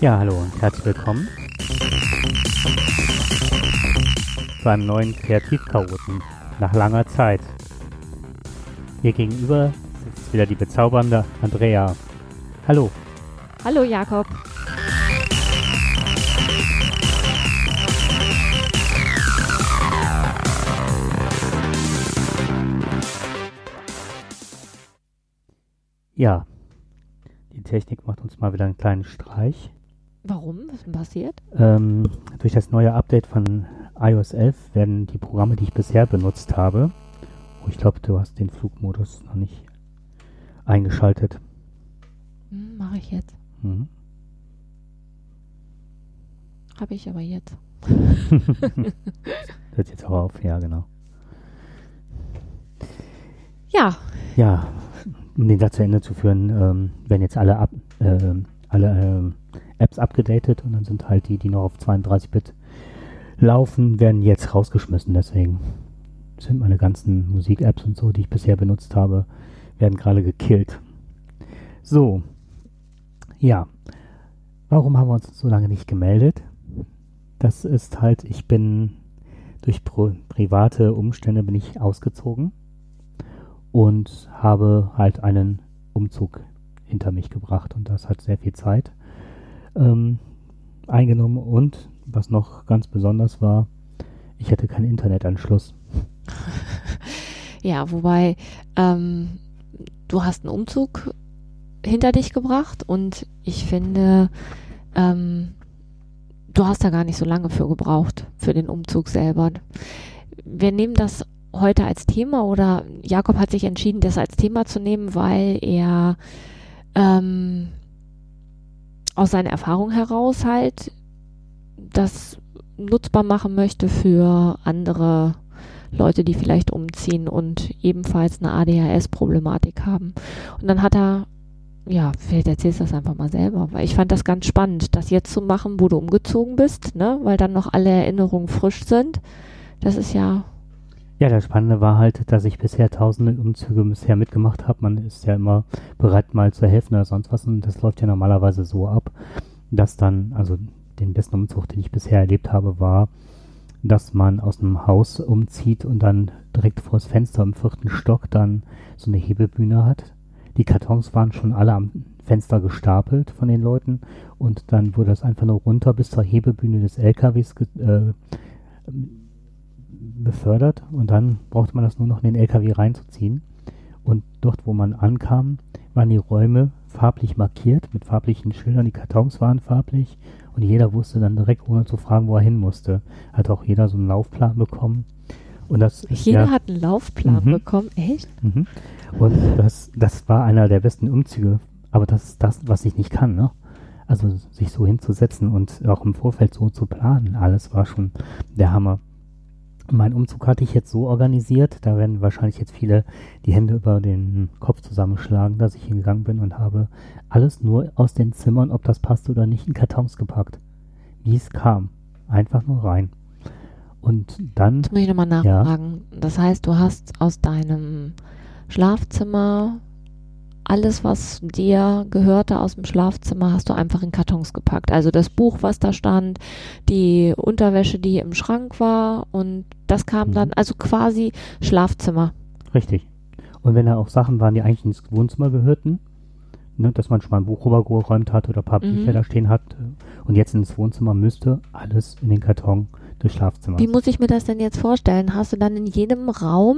Ja, hallo und herzlich willkommen zu einem neuen Kreativchaoten nach langer Zeit. Hier gegenüber sitzt wieder die bezaubernde Andrea. Hallo. Hallo Jakob. Ja, die Technik macht uns mal wieder einen kleinen Streich. Warum? Was ist denn passiert? Ähm, durch das neue Update von iOS 11 werden die Programme, die ich bisher benutzt habe, oh, ich glaube, du hast den Flugmodus noch nicht eingeschaltet. Hm, Mache ich jetzt. Mhm. Habe ich aber jetzt. Hört jetzt auch auf, ja, genau. Ja, Ja, um den Satz zu Ende zu führen, ähm, werden jetzt alle, ab, ähm, alle ähm, Apps abgedatet und dann sind halt die, die noch auf 32-Bit laufen, werden jetzt rausgeschmissen. Deswegen sind meine ganzen Musik-Apps und so, die ich bisher benutzt habe, werden gerade gekillt. So, ja. Warum haben wir uns so lange nicht gemeldet? Das ist halt, ich bin durch private Umstände bin ich ausgezogen und habe halt einen Umzug hinter mich gebracht und das hat sehr viel Zeit ähm, eingenommen und was noch ganz besonders war, ich hatte keinen Internetanschluss. ja, wobei ähm, du hast einen Umzug hinter dich gebracht und ich finde, ähm, du hast da gar nicht so lange für gebraucht, für den Umzug selber. Wir nehmen das heute als Thema oder Jakob hat sich entschieden, das als Thema zu nehmen, weil er ähm, aus seiner Erfahrung heraus halt das nutzbar machen möchte für andere Leute, die vielleicht umziehen und ebenfalls eine ADHS-Problematik haben. Und dann hat er, ja, vielleicht erzählst du das einfach mal selber, weil ich fand das ganz spannend, das jetzt zu machen, wo du umgezogen bist, ne, weil dann noch alle Erinnerungen frisch sind. Das ist ja Ja, das Spannende war halt, dass ich bisher tausende Umzüge bisher mitgemacht habe. Man ist ja immer bereit, mal zu helfen oder sonst was. Und das läuft ja normalerweise so ab, dass dann, also den besten Umzug, den ich bisher erlebt habe, war, dass man aus einem Haus umzieht und dann direkt vor das Fenster im vierten Stock dann so eine Hebebühne hat. Die Kartons waren schon alle am Fenster gestapelt von den Leuten und dann wurde das einfach nur runter bis zur Hebebühne des LKWs äh, befördert und dann brauchte man das nur noch in den LKW reinzuziehen. Und dort, wo man ankam, waren die Räume farblich markiert mit farblichen Schildern. Die Kartons waren farblich und jeder wusste dann direkt, ohne zu fragen, wo er hin musste. Hat auch jeder so einen Laufplan bekommen. Und das jeder ja, hat einen Laufplan Mhm. bekommen, echt? Mhm. Und das, das war einer der besten Umzüge. Aber das ist das, was ich nicht kann, ne? Also sich so hinzusetzen und auch im Vorfeld so zu planen, alles war schon der Hammer. Mein Umzug hatte ich jetzt so organisiert, da werden wahrscheinlich jetzt viele die Hände über den Kopf zusammenschlagen, dass ich hingegangen bin und habe alles nur aus den Zimmern, ob das passt oder nicht, in Kartons gepackt. Wie es kam. Einfach nur rein. Und dann Jetzt muss ich nochmal Ja. nachfragen. Das heißt, du hast aus deinem Schlafzimmer alles, was dir gehörte aus dem Schlafzimmer, hast du einfach in Kartons gepackt. Also das Buch, was da stand, die Unterwäsche, die im Schrank war und das kam Mhm. dann, also quasi Schlafzimmer. Richtig. Und wenn da auch Sachen waren, die eigentlich ins Wohnzimmer gehörten, ne, dass man schon mal ein Buch rübergeräumt hat oder ein paar Mhm. Bücher da stehen hat und jetzt ins Wohnzimmer müsste, alles in den Karton des Schlafzimmers. Wie muss ich mir das denn jetzt vorstellen? Hast du dann in jedem Raum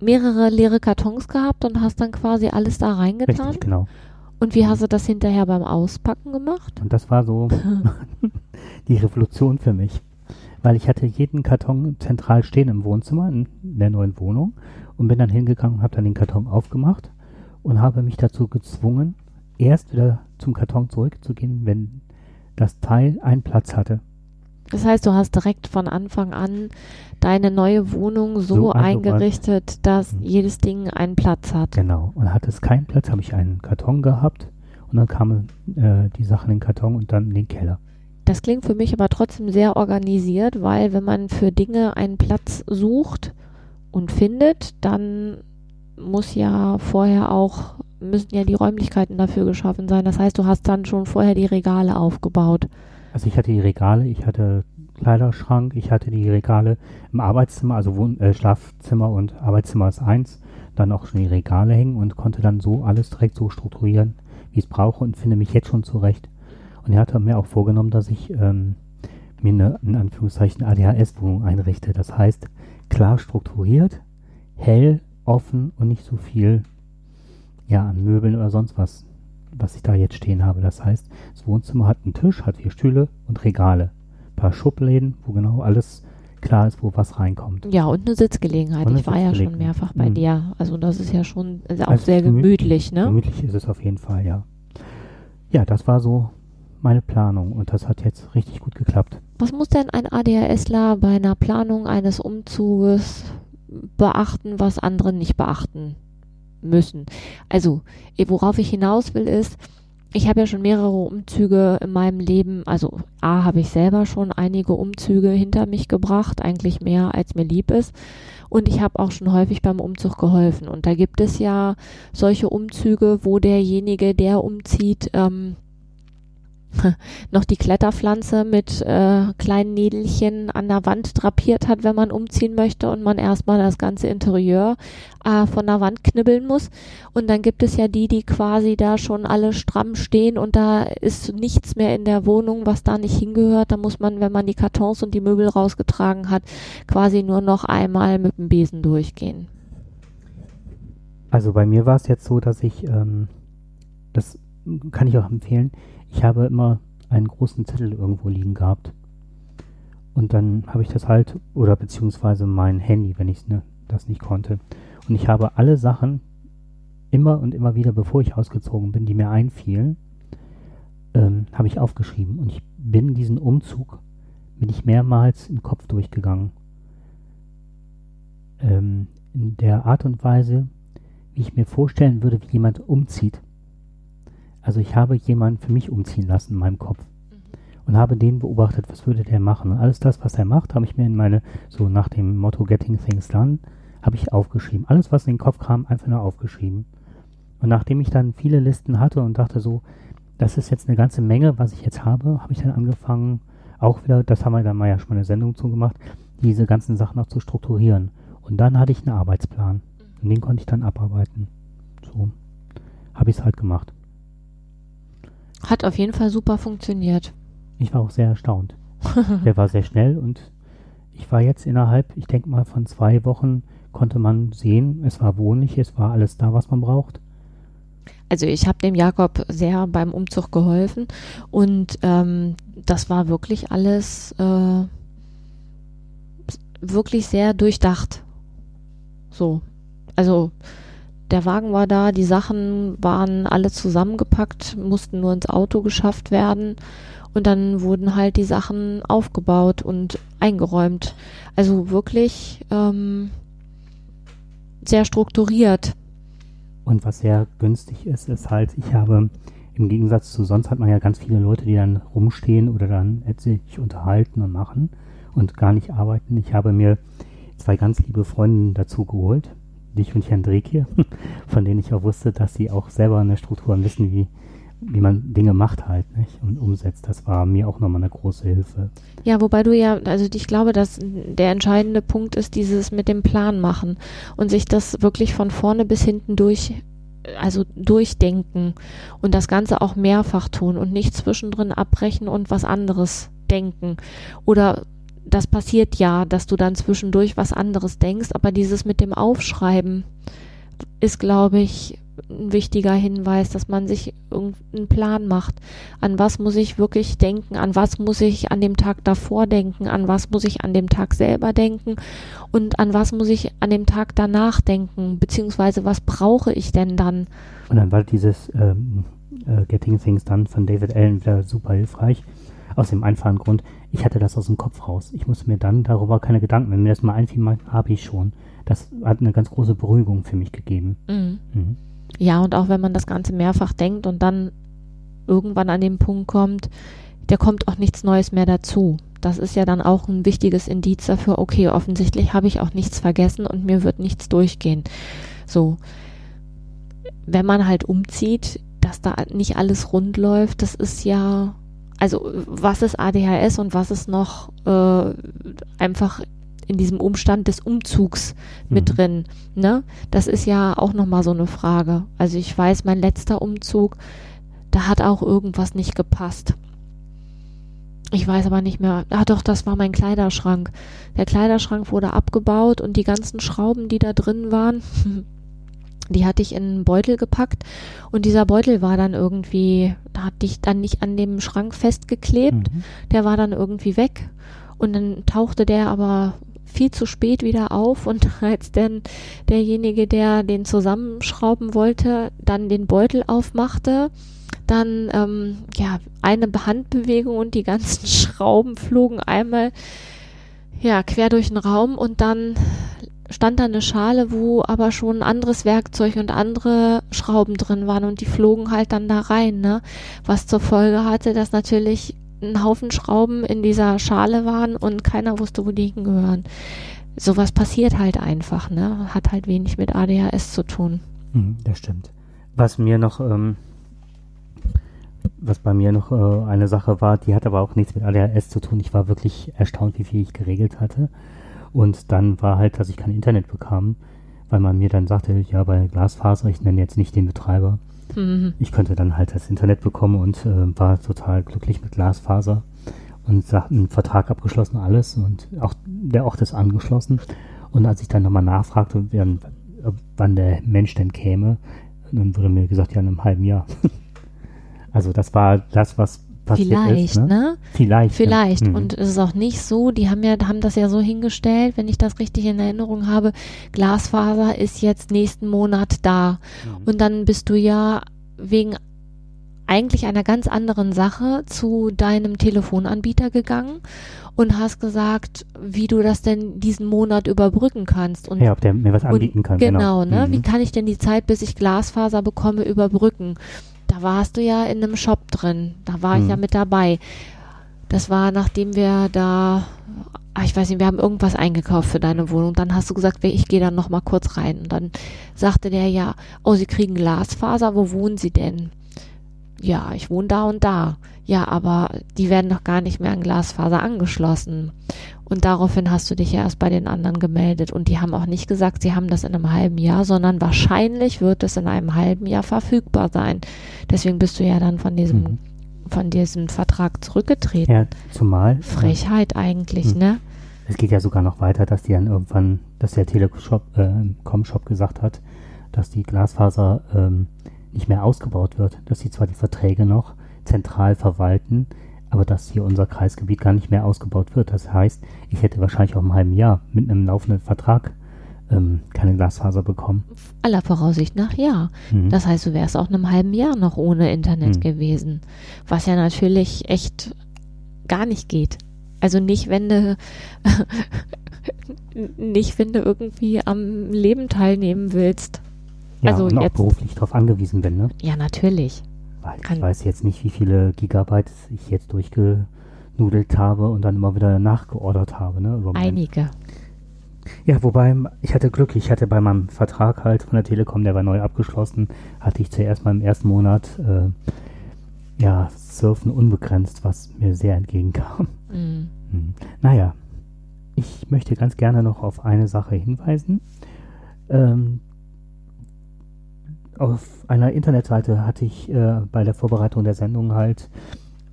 mehrere leere Kartons gehabt und hast dann quasi alles da reingetan? Richtig, genau. Und wie hast du das hinterher beim Auspacken gemacht? Und das war so die Revolution für mich. Weil ich hatte jeden Karton zentral stehen im Wohnzimmer, in der neuen Wohnung und bin dann hingegangen und habe dann den Karton aufgemacht und habe mich dazu gezwungen, erst wieder zum Karton zurückzugehen, wenn das Teil einen Platz hatte. Das heißt, du hast direkt von Anfang an deine neue Wohnung so, So eingerichtet, dass Mhm. jedes Ding einen Platz hat. Genau. Und hatte es keinen Platz, habe ich einen Karton gehabt und dann kamen äh, die Sachen in den Karton und dann in den Keller. Das klingt für mich aber trotzdem sehr organisiert, weil wenn man für Dinge einen Platz sucht und findet, dann muss ja vorher auch, müssen ja die Räumlichkeiten dafür geschaffen sein. Das heißt, du hast dann schon vorher die Regale aufgebaut. Also ich hatte die Regale, ich hatte Kleiderschrank, ich hatte die Regale im Arbeitszimmer, also Wohn äh, Schlafzimmer und Arbeitszimmer ist eins, dann auch schon die Regale hängen und konnte dann so alles direkt so strukturieren, wie ich es brauche und finde mich jetzt schon zurecht. Und er hatte mir auch vorgenommen, dass ich ähm, mir eine, in Anführungszeichen, ADHS-Wohnung einrichte. Das heißt, klar strukturiert, hell, offen und nicht so viel ja, an Möbeln oder sonst was, was ich da jetzt stehen habe. Das heißt, das Wohnzimmer hat einen Tisch, hat vier Stühle und Regale. Ein paar Schubläden, wo genau alles klar ist, wo was reinkommt. Ja, und eine Sitzgelegenheit. Und eine ich war ja schon mehrfach bei Mhm. dir. Also das ist ja schon also auch Also sehr gemütlich, ne? Gemütlich ist es auf jeden Fall, ja. Ja, das war so meine Planung und das hat jetzt richtig gut geklappt. Was muss denn ein ADHSler bei einer Planung eines Umzuges beachten, was andere nicht beachten müssen? Also, eh, worauf ich hinaus will, ist, ich habe ja schon mehrere Umzüge in meinem Leben, also A, habe ich selber schon einige Umzüge hinter mich gebracht, eigentlich mehr als mir lieb ist. Und ich habe auch schon häufig beim Umzug geholfen. Und da gibt es ja solche Umzüge, wo derjenige, der umzieht, ähm, noch die Kletterpflanze mit äh, kleinen Nädelchen an der Wand drapiert hat, wenn man umziehen möchte und man erstmal das ganze Interieur äh, von der Wand knibbeln muss. Und dann gibt es ja die, die quasi da schon alle stramm stehen und da ist nichts mehr in der Wohnung, was da nicht hingehört. Da muss man, wenn man die Kartons und die Möbel rausgetragen hat, quasi nur noch einmal mit dem Besen durchgehen. Also bei mir war es jetzt so, dass ich, ähm, das kann ich auch empfehlen, ich habe immer einen großen Zettel irgendwo liegen gehabt. Und dann habe ich das halt, oder beziehungsweise mein Handy, wenn ich ne, das nicht konnte. Und ich habe alle Sachen immer und immer wieder, bevor ich ausgezogen bin, die mir einfielen, ähm, habe ich aufgeschrieben. Und ich bin diesen Umzug, bin ich mehrmals im Kopf durchgegangen. Ähm, in der Art und Weise, wie ich mir vorstellen würde, wie jemand umzieht. Also ich habe jemanden für mich umziehen lassen in meinem Kopf und habe den beobachtet, was würde der machen. Und alles das, was er macht, habe ich mir in meine, so nach dem Motto Getting Things Done, habe ich aufgeschrieben. Alles, was in den Kopf kam, einfach nur aufgeschrieben. Und nachdem ich dann viele Listen hatte und dachte so, das ist jetzt eine ganze Menge, was ich jetzt habe, habe ich dann angefangen, auch wieder, das haben wir dann mal ja schon mal eine Sendung zu gemacht, diese ganzen Sachen auch zu strukturieren. Und dann hatte ich einen Arbeitsplan. Und den konnte ich dann abarbeiten. So habe ich es halt gemacht. Hat auf jeden Fall super funktioniert. Ich war auch sehr erstaunt. Der war sehr schnell und ich war jetzt innerhalb, ich denke mal, von zwei Wochen konnte man sehen, es war wohnlich, es war alles da, was man braucht. Also ich habe dem Jakob sehr beim Umzug geholfen und ähm, das war wirklich alles äh, wirklich sehr durchdacht. So, also der Wagen war da, die Sachen waren alle zusammengepackt, mussten nur ins Auto geschafft werden und dann wurden halt die Sachen aufgebaut und eingeräumt. Also wirklich ähm, sehr strukturiert. Und was sehr günstig ist, ist halt, ich habe im Gegensatz zu sonst hat man ja ganz viele Leute, die dann rumstehen oder dann sich unterhalten und machen und gar nicht arbeiten. Ich habe mir zwei ganz liebe Freundinnen dazu geholt, dich und Herrn Dreke, von denen ich auch wusste, dass sie auch selber eine Struktur haben, wissen, wie, wie man Dinge macht halt nicht? und umsetzt. Das war mir auch nochmal eine große Hilfe. Ja, wobei du ja, also ich glaube, dass der entscheidende Punkt ist dieses mit dem Plan machen und sich das wirklich von vorne bis hinten durch, also durchdenken und das Ganze auch mehrfach tun und nicht zwischendrin abbrechen und was anderes denken. Oder das passiert ja, dass du dann zwischendurch was anderes denkst, aber dieses mit dem Aufschreiben ist, glaube ich, ein wichtiger Hinweis, dass man sich irgendeinen Plan macht. An was muss ich wirklich denken? An was muss ich an dem Tag davor denken? An was muss ich an dem Tag selber denken? Und an was muss ich an dem Tag danach denken? Beziehungsweise was brauche ich denn dann? Und dann war dieses ähm, äh, Getting Things Done von David Allen wieder super hilfreich. Aus dem einfachen Grund, ich hatte das aus dem Kopf raus. Ich musste mir dann darüber keine Gedanken, wenn mir das mal einfiel, habe ich schon. Das hat eine ganz große Beruhigung für mich gegeben. Mhm. Mhm. Ja, und auch wenn man das Ganze mehrfach denkt und dann irgendwann an den Punkt kommt, der kommt auch nichts Neues mehr dazu. Das ist ja dann auch ein wichtiges Indiz dafür, okay, offensichtlich habe ich auch nichts vergessen und mir wird nichts durchgehen. So. Wenn man halt umzieht, dass da nicht alles rund läuft, das ist ja, also was ist ADHS und was ist noch äh, einfach in diesem Umstand des Umzugs mit Mhm. drin. Ne? Das ist ja auch nochmal so eine Frage. Also ich weiß, mein letzter Umzug, da hat auch irgendwas nicht gepasst. Ich weiß aber nicht mehr. Ah doch, das war mein Kleiderschrank. Der Kleiderschrank wurde abgebaut und die ganzen Schrauben, die da drin waren, die hatte ich in einen Beutel gepackt und dieser Beutel war dann irgendwie, da hatte ich dann nicht an dem Schrank festgeklebt Mhm. der war dann irgendwie weg und dann tauchte der aber viel zu spät wieder auf und als dann derjenige, der den zusammenschrauben wollte, dann den Beutel aufmachte, dann ähm, ja eine Handbewegung und die ganzen Schrauben flogen einmal ja quer durch den Raum und dann stand da eine Schale, wo aber schon anderes Werkzeug und andere Schrauben drin waren und die flogen halt dann da rein, ne? Was zur Folge hatte, dass natürlich ein Haufen Schrauben in dieser Schale waren und keiner wusste, wo die hingehören. Sowas passiert halt einfach, ne? Hat halt wenig mit ADHS zu tun. Mhm, das stimmt. Was mir noch, ähm, was bei mir noch äh, eine Sache war, die hat aber auch nichts mit ADHS zu tun. Ich war wirklich erstaunt, wie viel ich geregelt hatte. Und dann war halt, dass ich kein Internet bekam, weil man mir dann sagte, ja, bei Glasfaser, ich nenne jetzt nicht den Betreiber, Mhm. ich könnte dann halt das Internet bekommen und äh, war total glücklich mit Glasfaser und einen Vertrag abgeschlossen, alles und auch der Ort ist angeschlossen. Und als ich dann nochmal nachfragte, wann, wann der Mensch denn käme, dann wurde mir gesagt, ja, in einem halben Jahr. also das war das, was passiert Vielleicht, ist. Ne? ne? Vielleicht. ja. Vielleicht. Mhm. Und es ist auch nicht so, die haben ja, haben das ja so hingestellt, wenn ich das richtig in Erinnerung habe, Glasfaser ist jetzt nächsten Monat da. Mhm. Und dann bist du ja wegen eigentlich einer ganz anderen Sache zu deinem Telefonanbieter gegangen und hast gesagt, wie du das denn diesen Monat überbrücken kannst. Und ja, ob der mir was anbieten kann. Genau, ne? Mhm. Wie kann ich denn die Zeit, bis ich Glasfaser bekomme, überbrücken? Da warst du ja in einem Shop drin. Da war ich Mhm. ja mit dabei. Das war, nachdem wir da, ah, ich weiß nicht, wir haben irgendwas eingekauft für deine Wohnung. Dann hast du gesagt, ich gehe dann noch mal kurz rein. Und dann sagte der ja, oh, Sie kriegen Glasfaser. Wo wohnen Sie denn? Ja, ich wohne da und da. Ja, aber die werden doch gar nicht mehr an Glasfaser angeschlossen. Und daraufhin hast du dich ja erst bei den anderen gemeldet. Und die haben auch nicht gesagt, sie haben das in einem halben Jahr, sondern wahrscheinlich wird es in einem halben Jahr verfügbar sein. Deswegen bist du ja dann von diesem, Mhm. von diesem Vertrag zurückgetreten. Ja, zumal. Frechheit eigentlich, Mhm. ne? Es geht ja sogar noch weiter, dass die dann irgendwann, dass der Telekom-Shop äh, Com-Shop gesagt hat, dass die Glasfaser ähm, nicht mehr ausgebaut wird, dass sie zwar die Verträge noch zentral verwalten, aber dass hier unser Kreisgebiet gar nicht mehr ausgebaut wird. Das heißt, ich hätte wahrscheinlich auch im halben Jahr mit einem laufenden Vertrag ähm, keine Glasfaser bekommen. Aller Voraussicht nach ja. Mhm. Das heißt, du wärst auch in einem halben Jahr noch ohne Internet Mhm. gewesen. Was ja natürlich echt gar nicht geht. Also nicht, wenn du nicht, wenn du irgendwie am Leben teilnehmen willst. ja, also und auch jetzt- beruflich darauf angewiesen bin. Ne? Ja, natürlich. Ich Kann- weiß jetzt nicht, wie viele Gigabyte ich jetzt durchgenudelt habe und dann immer wieder nachgeordert habe. Ne? Einige. Ja, wobei, ich hatte Glück, ich hatte bei meinem Vertrag halt von der Telekom, der war neu abgeschlossen, hatte ich zuerst mal im ersten Monat äh, ja, Surfen unbegrenzt, was mir sehr entgegenkam. Mhm. Hm. Naja, ich möchte ganz gerne noch auf eine Sache hinweisen. Ähm, auf einer Internetseite hatte ich äh, bei der Vorbereitung der Sendung halt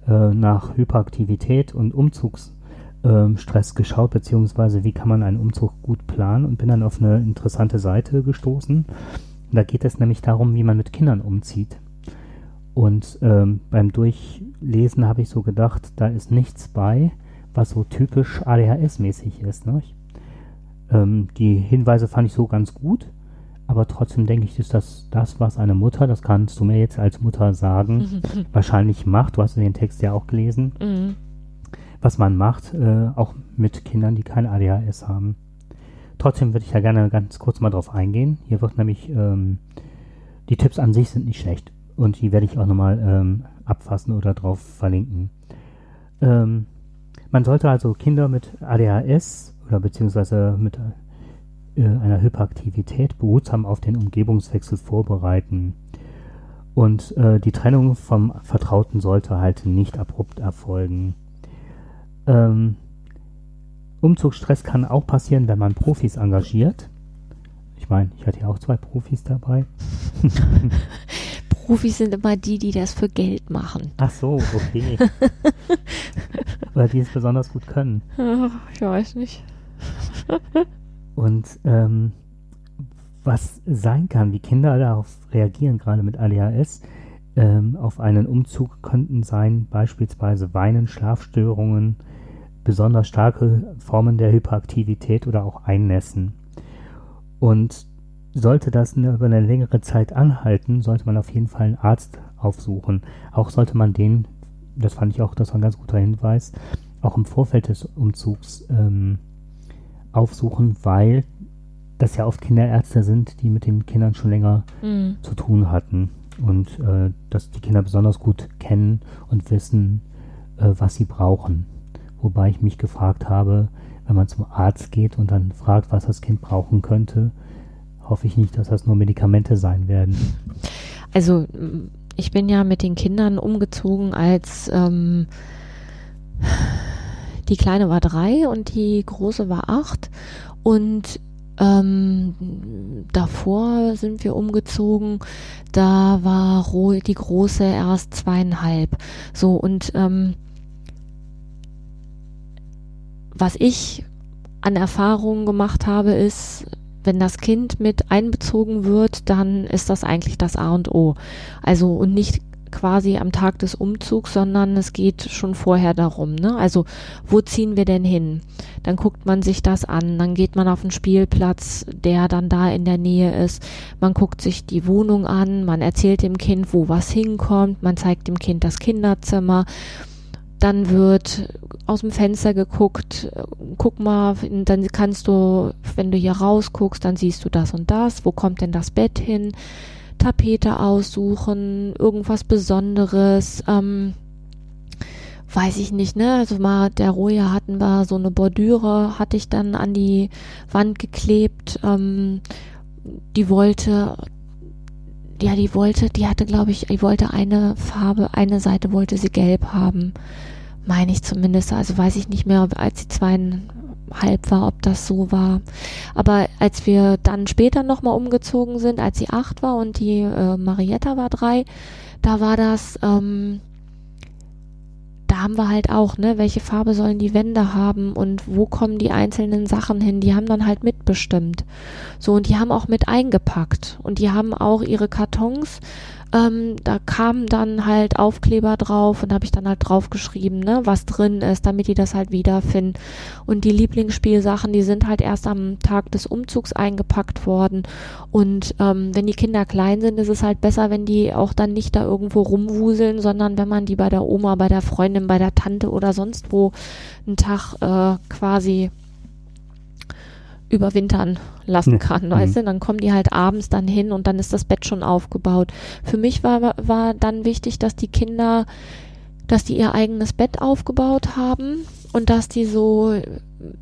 äh, nach Hyperaktivität und Umzugsstress Stress geschaut, beziehungsweise wie kann man einen Umzug gut planen und bin dann auf eine interessante Seite gestoßen. Da geht es nämlich darum, wie man mit Kindern umzieht. Und ähm, beim Durchlesen habe ich so gedacht, da ist nichts bei, was so typisch ADHS-mäßig ist. Ne? Ich, ähm, die Hinweise fand ich so ganz gut, aber trotzdem denke ich, ist das das, was eine Mutter, das kannst du mir jetzt als Mutter sagen, wahrscheinlich macht. Du hast den Text ja auch gelesen, Mhm. was man macht, äh, auch mit Kindern, die kein ADHS haben. Trotzdem würde ich ja gerne ganz kurz mal drauf eingehen. Hier wird nämlich, ähm, die Tipps an sich sind nicht schlecht und die werde ich auch nochmal ähm, abfassen oder drauf verlinken. ähm, man sollte also Kinder mit ADHS oder beziehungsweise mit einer Hyperaktivität behutsam auf den Umgebungswechsel vorbereiten. Und äh, die Trennung vom Vertrauten sollte halt nicht abrupt erfolgen. Ähm, Umzugsstress kann auch passieren, wenn man Profis engagiert. Ich meine, ich hatte ja auch zwei Profis dabei. Profis sind immer die, die das für Geld machen. Ach so, okay. Oder die es besonders gut können. Ich weiß nicht. Und ähm, was sein kann, wie Kinder darauf reagieren, gerade mit ADHS, ähm, auf einen Umzug könnten sein beispielsweise Weinen, Schlafstörungen, besonders starke Formen der Hyperaktivität oder auch Einnässen. Und sollte das über eine längere Zeit anhalten, sollte man auf jeden Fall einen Arzt aufsuchen. Auch sollte man den, das fand ich auch, das war ein ganz guter Hinweis, auch im Vorfeld des Umzugs ähm, aufsuchen, weil das ja oft Kinderärzte sind, die mit den Kindern schon länger mhm. zu tun hatten und äh, dass die Kinder besonders gut kennen und wissen, äh, was sie brauchen. Wobei ich mich gefragt habe, wenn man zum Arzt geht und dann fragt, was das Kind brauchen könnte, hoffe ich nicht, dass das nur Medikamente sein werden. Also ich bin ja mit den Kindern umgezogen, als ähm, die Kleine war drei und die Große war acht. Und ähm, davor sind wir umgezogen, da war die Große erst zweieinhalb. So und ähm, was ich an Erfahrungen gemacht habe, ist, wenn das Kind mit einbezogen wird, dann ist das eigentlich das A und O. Also und nicht quasi am Tag des Umzugs, sondern es geht schon vorher darum. Ne? Also wo ziehen wir denn hin? Dann guckt man sich das an, dann geht man auf den Spielplatz, der dann da in der Nähe ist. Man guckt sich die Wohnung an, man erzählt dem Kind, wo was hinkommt, man zeigt dem Kind das Kinderzimmer dann wird aus dem Fenster geguckt, guck mal, dann kannst du, wenn du hier rausguckst, dann siehst du das und das, wo kommt denn das Bett hin, Tapete aussuchen, irgendwas Besonderes, ähm, weiß ich nicht, ne, also mal der Roja hatten wir so eine Bordüre, hatte ich dann an die Wand geklebt, ähm, die wollte ja, die wollte, die hatte, glaube ich, die wollte eine Farbe, eine Seite wollte sie gelb haben. Meine ich zumindest. Also weiß ich nicht mehr, als sie zweieinhalb war, ob das so war. Aber als wir dann später nochmal umgezogen sind, als sie acht war und die äh, Marietta war drei, da war das, ähm, da haben wir halt auch, ne, welche Farbe sollen die Wände haben und wo kommen die einzelnen Sachen hin, die haben dann halt mitbestimmt. So, und die haben auch mit eingepackt und die haben auch ihre Kartons ähm, da kamen dann halt Aufkleber drauf und habe ich dann halt draufgeschrieben, ne, was drin ist, damit die das halt wiederfinden. Und die Lieblingsspielsachen, die sind halt erst am Tag des Umzugs eingepackt worden. Und ähm, wenn die Kinder klein sind, ist es halt besser, wenn die auch dann nicht da irgendwo rumwuseln, sondern wenn man die bei der Oma, bei der Freundin, bei der Tante oder sonst wo einen Tag äh, quasi überwintern lassen kann, mhm. weißt du? Dann kommen die halt abends dann hin und dann ist das Bett schon aufgebaut. Für mich war, war dann wichtig, dass die Kinder, dass die ihr eigenes Bett aufgebaut haben und dass die so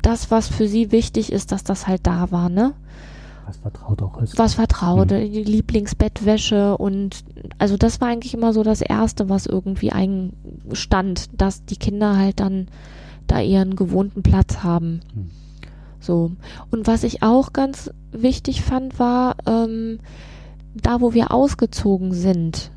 das, was für sie wichtig ist, dass das halt da war, ne? Was vertraut auch ist. Was vertraut, mhm. die Lieblingsbettwäsche und also das war eigentlich immer so das Erste, was irgendwie einstand, dass die Kinder halt dann da ihren gewohnten Platz haben. Mhm. So. Und was ich auch ganz wichtig fand, war, ähm, da wo wir ausgezogen sind,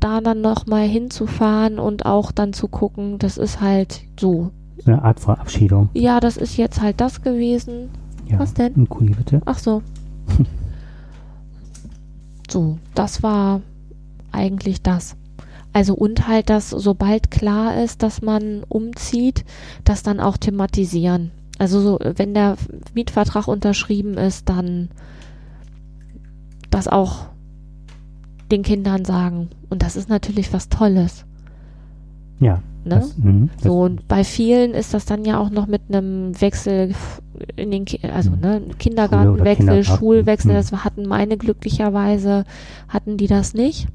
da dann nochmal hinzufahren und auch dann zu gucken, das ist halt so. Eine Art Verabschiedung. Ja, das ist jetzt halt das gewesen. Ja, Was denn? Ein Kuli, bitte. Ach so. so, das war eigentlich das. Also und halt, dass sobald klar ist, dass man umzieht, das dann auch thematisieren. Also so, wenn der Mietvertrag unterschrieben ist, dann das auch den Kindern sagen. Und das ist natürlich was Tolles. Ja. Ne? Das, mh, so, und bei vielen ist das dann ja auch noch mit einem Wechsel in den, Ki also mhm. ne, Kindergartenwechsel, Schulwechsel, mhm. das hatten meine glücklicherweise, hatten die das nicht.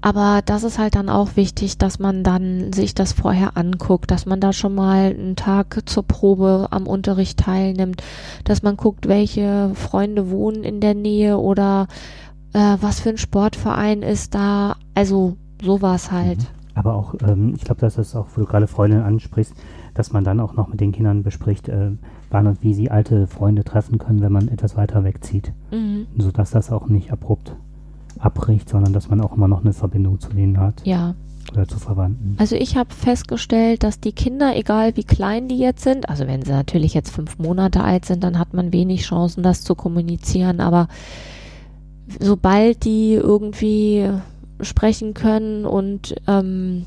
Aber das ist halt dann auch wichtig, dass man dann sich das vorher anguckt, dass man da schon mal einen Tag zur Probe am Unterricht teilnimmt, dass man guckt, welche Freunde wohnen in der Nähe oder äh, was für ein Sportverein ist da. Also sowas halt. Mhm. Aber auch, ähm, ich glaube, dass das auch, wo du gerade Freundinnen ansprichst, dass man dann auch noch mit den Kindern bespricht, äh, wann und wie sie alte Freunde treffen können, wenn man etwas weiter wegzieht. Mhm. Sodass das auch nicht abrupt abbricht, sondern dass man auch immer noch eine Verbindung zu denen hat. Ja. Oder zu Verwandten. Also ich habe festgestellt, dass die Kinder, egal wie klein die jetzt sind, also wenn sie natürlich jetzt fünf Monate alt sind, dann hat man wenig Chancen, das zu kommunizieren, aber sobald die irgendwie sprechen können und ähm,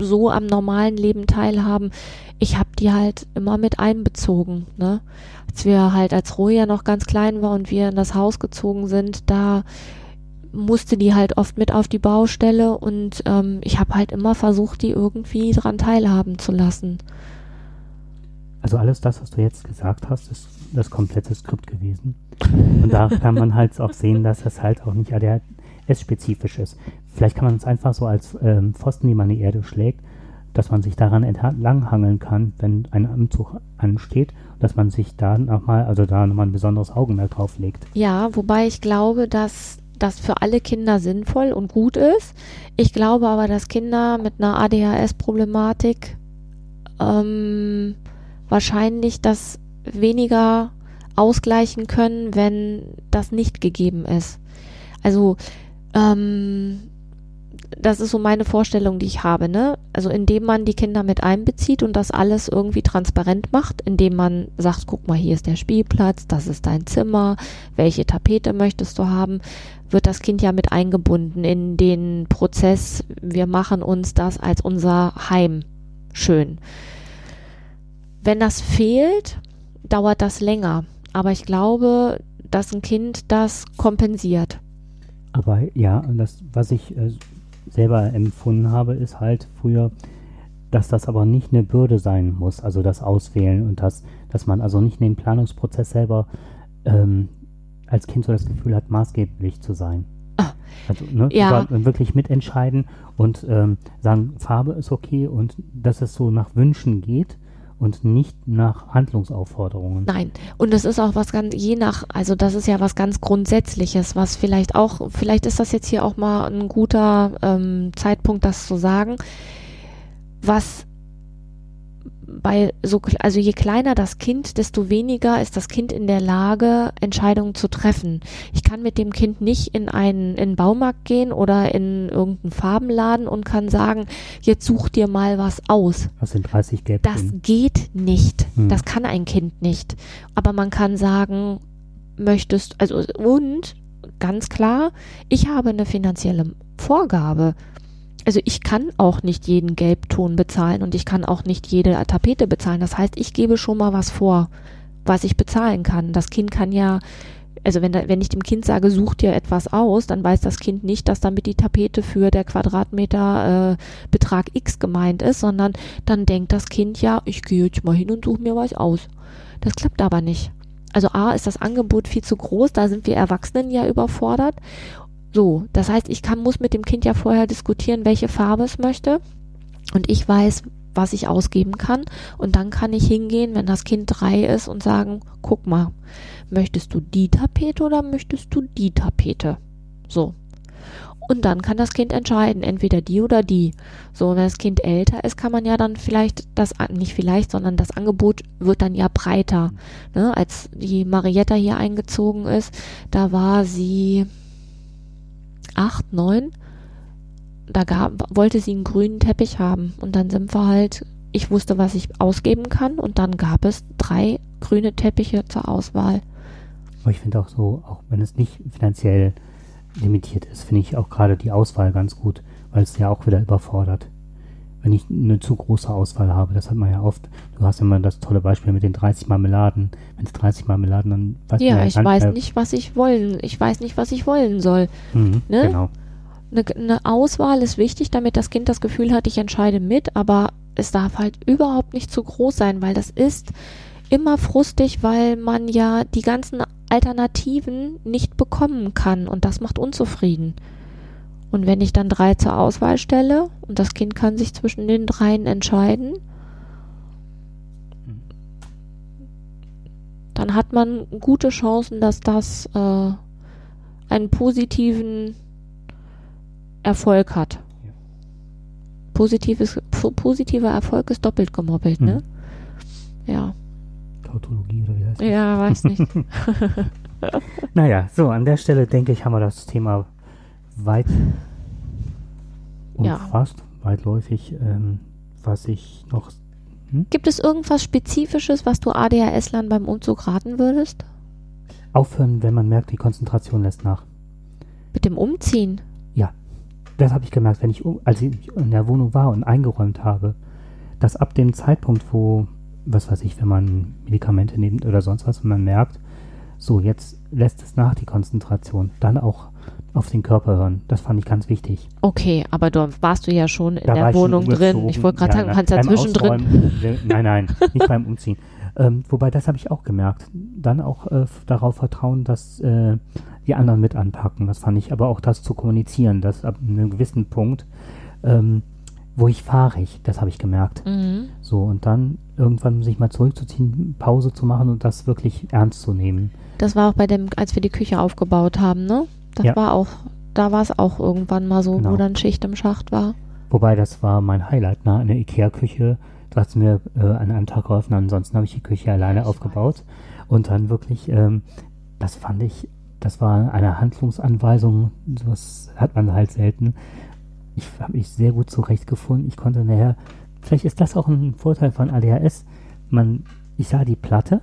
so am normalen Leben teilhaben, ich habe die halt immer mit einbezogen. Ne? Als wir halt, als Roja noch ganz klein war und wir in das Haus gezogen sind, da musste die halt oft mit auf die Baustelle und ähm, ich habe halt immer versucht, die irgendwie dran teilhaben zu lassen. Also alles das, was du jetzt gesagt hast, ist das komplette Skript gewesen. Und da kann man halt auch sehen, dass das halt auch nicht ADHS-spezifisch ist. Vielleicht kann man es einfach so als ähm, Pfosten, die man die Erde schlägt, dass man sich daran entlanghangeln kann, wenn ein Anzug ansteht, dass man sich da nochmal, also da nochmal ein besonderes Augenmerk drauf legt. Ja, wobei ich glaube, dass das für alle Kinder sinnvoll und gut ist. Ich glaube aber, dass Kinder mit einer ADHS-Problematik ähm, wahrscheinlich das weniger ausgleichen können, wenn das nicht gegeben ist. Also ähm, das ist so meine Vorstellung, die ich habe, ne? Also indem man die Kinder mit einbezieht und das alles irgendwie transparent macht, indem man sagt, guck mal, hier ist der Spielplatz, das ist dein Zimmer, welche Tapete möchtest du haben, wird das Kind ja mit eingebunden in den Prozess, wir machen uns das als unser Heim schön. Wenn das fehlt, dauert das länger, aber ich glaube, dass ein Kind das kompensiert. Aber ja, das, was ich äh, selber empfunden habe, ist halt früher, dass das aber nicht eine Bürde sein muss, also das Auswählen und das, dass man also nicht in dem Planungsprozess selber ähm, als Kind so das Gefühl hat, maßgeblich zu sein. Ah, also ne, ja. wirklich mitentscheiden und ähm, sagen, Farbe ist okay und dass es so nach Wünschen geht und nicht nach Handlungsaufforderungen. Nein, und das ist auch was ganz, je nach, also das ist ja was ganz Grundsätzliches, was vielleicht auch, vielleicht ist das jetzt hier auch mal ein guter ähm, Zeitpunkt, das zu sagen, was bei so, also je kleiner das Kind, desto weniger ist das Kind in der Lage, Entscheidungen zu treffen. Ich kann mit dem Kind nicht in einen, in einen Baumarkt gehen oder in irgendeinen Farbenladen und kann sagen, jetzt such dir mal was aus. Was sind 30 Gelb? Das geht nicht. Hm. Das kann ein Kind nicht. Aber man kann sagen, möchtest, also, und ganz klar, ich habe eine finanzielle Vorgabe also ich kann auch nicht jeden Gelbton bezahlen und ich kann auch nicht jede Tapete bezahlen. Das heißt, ich gebe schon mal was vor, was ich bezahlen kann. Das Kind kann ja, also wenn, wenn ich dem Kind sage, such dir etwas aus, dann weiß das Kind nicht, dass damit die Tapete für der Quadratmeter äh, Betrag X gemeint ist, sondern dann denkt das Kind ja, ich gehe jetzt mal hin und suche mir was aus. Das klappt aber nicht. Also A ist das Angebot viel zu groß, da sind wir Erwachsenen ja überfordert. So, das heißt, ich kann, muss mit dem Kind ja vorher diskutieren, welche Farbe es möchte. Und ich weiß, was ich ausgeben kann. Und dann kann ich hingehen, wenn das Kind drei ist und sagen, guck mal, möchtest du die Tapete oder möchtest du die Tapete? So. Und dann kann das Kind entscheiden, entweder die oder die. So, wenn das Kind älter ist, kann man ja dann vielleicht das, nicht vielleicht, sondern das Angebot wird dann ja breiter. Ne? Als die Marietta hier eingezogen ist, da war sie, acht, neun, da gab, wollte sie einen grünen Teppich haben. Und dann sind wir halt, ich wusste, was ich ausgeben kann und dann gab es drei grüne Teppiche zur Auswahl. Aber ich finde auch so, auch wenn es nicht finanziell limitiert ist, finde ich auch gerade die Auswahl ganz gut, weil es ja auch wieder überfordert. Wenn ich eine zu große Auswahl habe, das hat man ja oft, du hast immer das tolle Beispiel mit den 30 Marmeladen. Wenn es 30 Marmeladen, dann weiß ja, man ja ich weiß nicht, was ich wollen, ich weiß nicht, was ich wollen soll. Mhm, ne? Genau. Eine, eine Auswahl ist wichtig, damit das Kind das Gefühl hat, ich entscheide mit, aber es darf halt überhaupt nicht zu groß sein, weil das ist immer frustig, weil man ja die ganzen Alternativen nicht bekommen kann und das macht unzufrieden. Und wenn ich dann drei zur Auswahl stelle und das Kind kann sich zwischen den dreien entscheiden, dann hat man gute Chancen, dass das äh, einen positiven Erfolg hat. Positives, po- positiver Erfolg ist doppelt gemoppelt, ne? Ja. Tautologie oder wie heißt das? Ja, weiß nicht. Naja, so, an der Stelle denke ich, haben wir das Thema weit Ja. umfasst, weitläufig. Ähm, was ich noch. Gibt es irgendwas Spezifisches, was du ADHS-Lern beim Umzug raten würdest? Aufhören, wenn man merkt, die Konzentration lässt nach. Mit dem Umziehen? Das habe ich gemerkt, wenn ich, als ich in der Wohnung war und eingeräumt habe, dass ab dem Zeitpunkt, wo, was weiß ich, wenn man Medikamente nimmt oder sonst was, und man merkt, so, jetzt lässt es nach, die Konzentration, dann auch auf den Körper hören. Das fand ich ganz wichtig. Okay, aber du warst du ja schon in Da der Wohnung drin. Ich wollte gerade sagen, du kannst ja zwischendrin. Nein, nein, nicht beim Umziehen. Ähm, wobei, das habe ich auch gemerkt. Dann auch äh, darauf vertrauen, dass äh, die anderen mit anpacken. Das fand ich aber auch das zu kommunizieren, dass ab einem gewissen Punkt, ähm, wo ich fahre ich, das habe ich gemerkt. Mhm. So, und dann irgendwann sich mal zurückzuziehen, Pause zu machen und das wirklich ernst zu nehmen. Das war auch bei dem, als wir die Küche aufgebaut haben, ne? Das Ja. war auch, da war es auch irgendwann mal so, Genau. wo dann Schicht im Schacht war. Wobei, das war mein Highlight, ne? Eine Ikea-Küche. Du hast mir äh, an einem Tag geholfen, ansonsten habe ich die Küche alleine aufgebaut. Und dann wirklich, ähm, das fand ich, das war eine Handlungsanweisung, sowas hat man halt selten. Ich habe mich sehr gut zurechtgefunden. Ich konnte nachher, vielleicht ist das auch ein Vorteil von ADHS. Man, ich sah die Platte,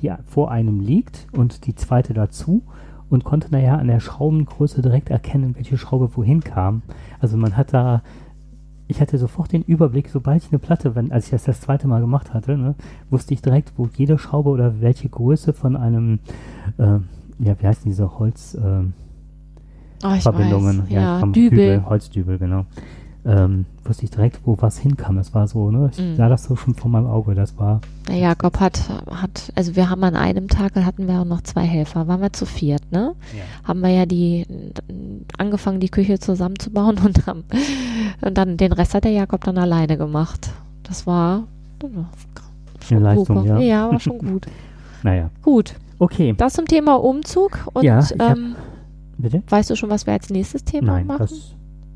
die vor einem liegt und die zweite dazu und konnte nachher an der Schraubengröße direkt erkennen, welche Schraube wohin kam. Also man hat da, ich hatte sofort den Überblick, sobald ich eine Platte, wenn, als ich das das zweite Mal gemacht hatte, ne, wusste ich direkt, wo jede Schraube oder welche Größe von einem, äh, ja, wie heißen diese Holz, äh, Oh, Verbindungen, weiß. Ja, vom Dübel. Holzdübel, genau. Ähm, wusste ich direkt, wo was hinkam. Das war so, ne? Ich Mhm. sah das so schon vor meinem Auge. Das war, Der Jakob hat, hat, also wir haben an einem Tag, hatten wir auch noch zwei Helfer, waren wir zu viert, ne? Haben wir ja die, angefangen die Küche zusammenzubauen und, haben, und dann den Rest hat der Jakob dann alleine gemacht. Das war eine Leistung, ja. Ja, war schon gut. Naja, gut, okay. das zum Thema Umzug und Ja, ich hab- ähm, Bitte? weißt du schon, was wir als nächstes Thema Nein, machen? das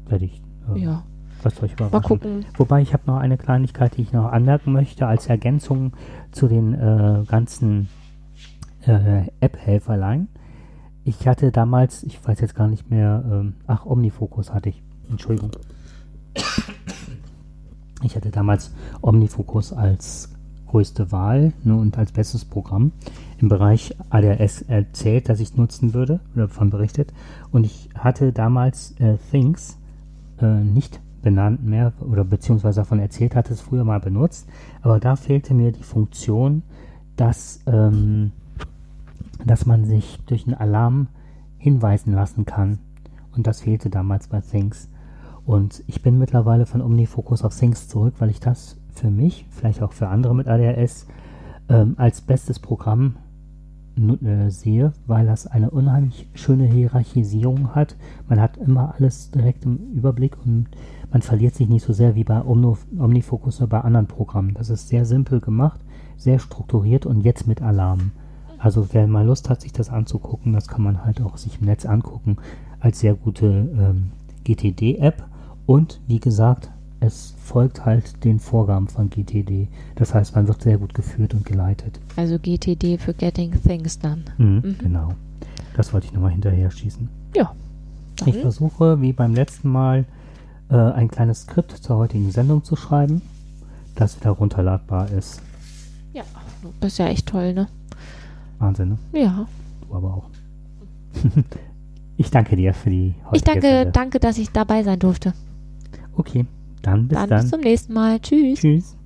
werde ich, äh, ja, das soll ich mal überraschen. gucken. Wobei ich habe noch eine Kleinigkeit, die ich noch anmerken möchte, als Ergänzung zu den äh, ganzen äh, App-Helferlein. Ich hatte damals, ich weiß jetzt gar nicht mehr, ähm, ach, Omnifocus hatte ich. Entschuldigung. Ich hatte damals Omnifocus als größte Wahl ne, und als bestes Programm im Bereich ADHS erzählt, dass ich es nutzen würde oder davon berichtet. Und ich hatte damals äh, Things äh, nicht benannt mehr oder beziehungsweise davon erzählt, hatte es früher mal benutzt, aber da fehlte mir die Funktion, dass, ähm, dass man sich durch einen Alarm hinweisen lassen kann. Und das fehlte damals bei Things. Und ich bin mittlerweile von Omnifocus auf Things zurück, weil ich das für mich, vielleicht auch für andere mit ADHS, ähm, als bestes Programm sehe, weil das eine unheimlich schöne Hierarchisierung hat. Man hat immer alles direkt im Überblick und man verliert sich nicht so sehr wie bei Omnifocus oder bei anderen Programmen. Das ist sehr simpel gemacht, sehr strukturiert und jetzt mit Alarm. Also wer mal Lust hat, sich das anzugucken, das kann man halt auch sich im Netz angucken als sehr gute ähm, GTD-App. Und wie gesagt, es folgt halt den Vorgaben von GTD. Das heißt, man wird sehr gut geführt und geleitet. Also GTD für Getting Things dann. Mhm, Mhm. Genau. Das wollte ich nochmal hinterher schießen. Ja. Ich Dann, versuche, wie beim letzten Mal, äh, ein kleines Skript zur heutigen Sendung zu schreiben, das wieder runterladbar ist. ja, du bist ja echt toll, ne? Wahnsinn, ne? Ja. Du aber auch. ich danke dir für die heutige Ich danke, Sendung. danke, dass ich dabei sein durfte. Okay, dann bis dann dann. bis zum nächsten Mal. Tschüss. Tschüss.